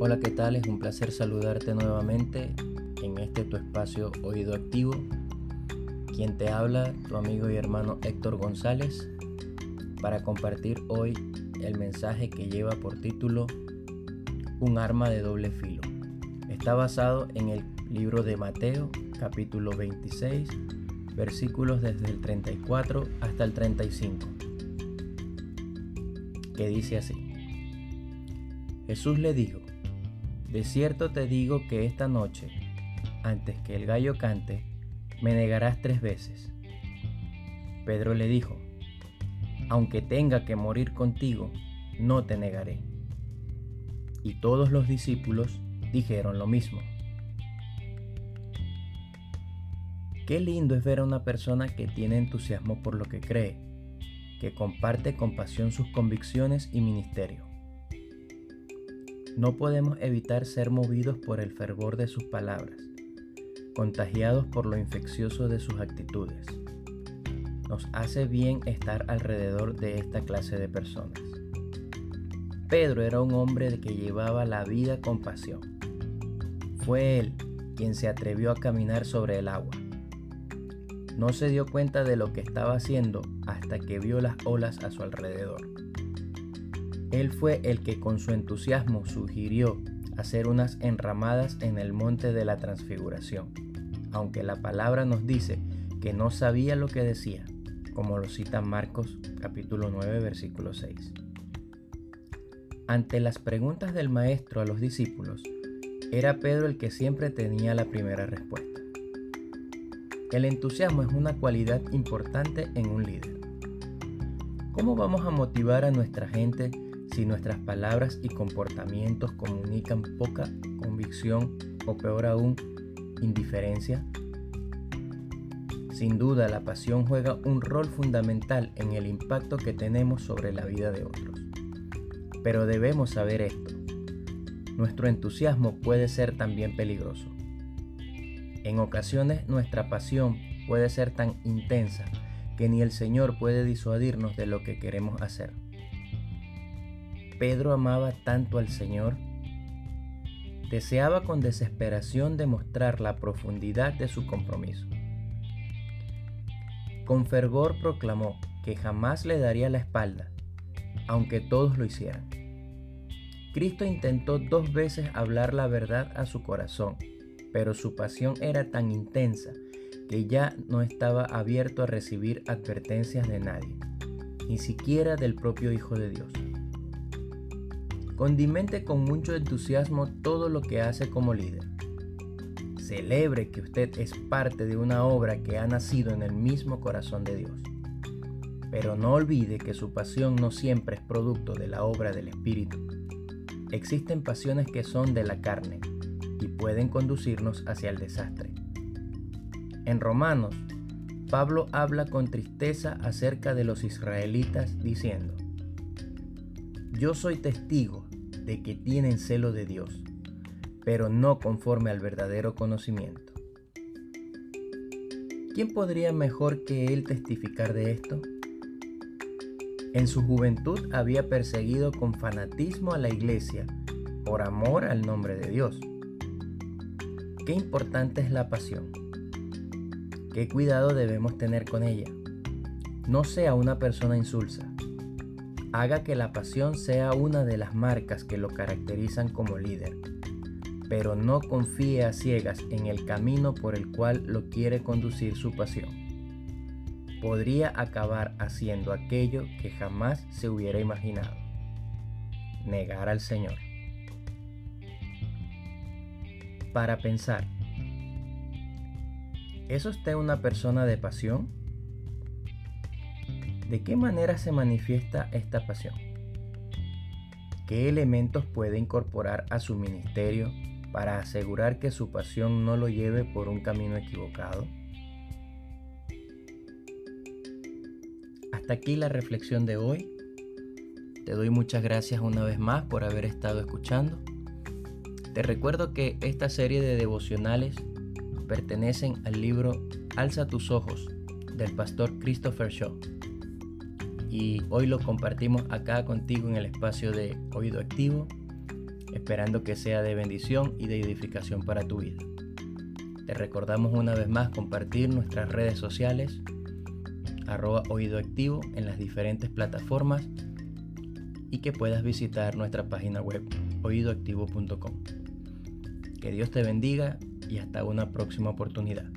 Hola, ¿qué tal? Es un placer saludarte nuevamente en este tu espacio Oído Activo. Quien te habla, tu amigo y hermano Héctor González, para compartir hoy el mensaje que lleva por título Un arma de doble filo. Está basado en el libro de Mateo, capítulo 26, versículos desde el 34 hasta el 35, que dice así. Jesús le dijo, de cierto te digo que esta noche, antes que el gallo cante, me negarás tres veces. Pedro le dijo, aunque tenga que morir contigo, no te negaré. Y todos los discípulos dijeron lo mismo. Qué lindo es ver a una persona que tiene entusiasmo por lo que cree, que comparte con pasión sus convicciones y ministerio. No podemos evitar ser movidos por el fervor de sus palabras, contagiados por lo infeccioso de sus actitudes. Nos hace bien estar alrededor de esta clase de personas. Pedro era un hombre que llevaba la vida con pasión. Fue él quien se atrevió a caminar sobre el agua. No se dio cuenta de lo que estaba haciendo hasta que vio las olas a su alrededor. Él fue el que con su entusiasmo sugirió hacer unas enramadas en el monte de la transfiguración, aunque la palabra nos dice que no sabía lo que decía, como lo cita Marcos capítulo 9 versículo 6. Ante las preguntas del maestro a los discípulos, era Pedro el que siempre tenía la primera respuesta. El entusiasmo es una cualidad importante en un líder. ¿Cómo vamos a motivar a nuestra gente si nuestras palabras y comportamientos comunican poca convicción o peor aún, indiferencia? Sin duda, la pasión juega un rol fundamental en el impacto que tenemos sobre la vida de otros. Pero debemos saber esto. Nuestro entusiasmo puede ser también peligroso. En ocasiones nuestra pasión puede ser tan intensa que ni el Señor puede disuadirnos de lo que queremos hacer. Pedro amaba tanto al Señor, deseaba con desesperación demostrar la profundidad de su compromiso. Con fervor proclamó que jamás le daría la espalda, aunque todos lo hicieran. Cristo intentó dos veces hablar la verdad a su corazón, pero su pasión era tan intensa que ya no estaba abierto a recibir advertencias de nadie, ni siquiera del propio Hijo de Dios. Condimente con mucho entusiasmo todo lo que hace como líder. Celebre que usted es parte de una obra que ha nacido en el mismo corazón de Dios. Pero no olvide que su pasión no siempre es producto de la obra del Espíritu. Existen pasiones que son de la carne y pueden conducirnos hacia el desastre. En Romanos, Pablo habla con tristeza acerca de los israelitas diciendo, Yo soy testigo de que tienen celo de Dios, pero no conforme al verdadero conocimiento. ¿Quién podría mejor que él testificar de esto? En su juventud había perseguido con fanatismo a la iglesia por amor al nombre de Dios. Qué importante es la pasión. Qué cuidado debemos tener con ella. No sea una persona insulsa haga que la pasión sea una de las marcas que lo caracterizan como líder, pero no confíe a ciegas en el camino por el cual lo quiere conducir su pasión. Podría acabar haciendo aquello que jamás se hubiera imaginado, negar al Señor. Para pensar, ¿es usted una persona de pasión? ¿De qué manera se manifiesta esta pasión? ¿Qué elementos puede incorporar a su ministerio para asegurar que su pasión no lo lleve por un camino equivocado? Hasta aquí la reflexión de hoy. Te doy muchas gracias una vez más por haber estado escuchando. Te recuerdo que esta serie de devocionales pertenecen al libro Alza tus ojos del pastor Christopher Shaw y hoy lo compartimos acá contigo en el espacio de Oído Activo. esperando que sea de bendición y de edificación para tu vida. Te recordamos una vez más compartir nuestras redes sociales, arroba oído activo en las diferentes plataformas y que puedas visitar nuestra página web oídoactivo.com. Que Dios te bendiga y hasta una próxima oportunidad.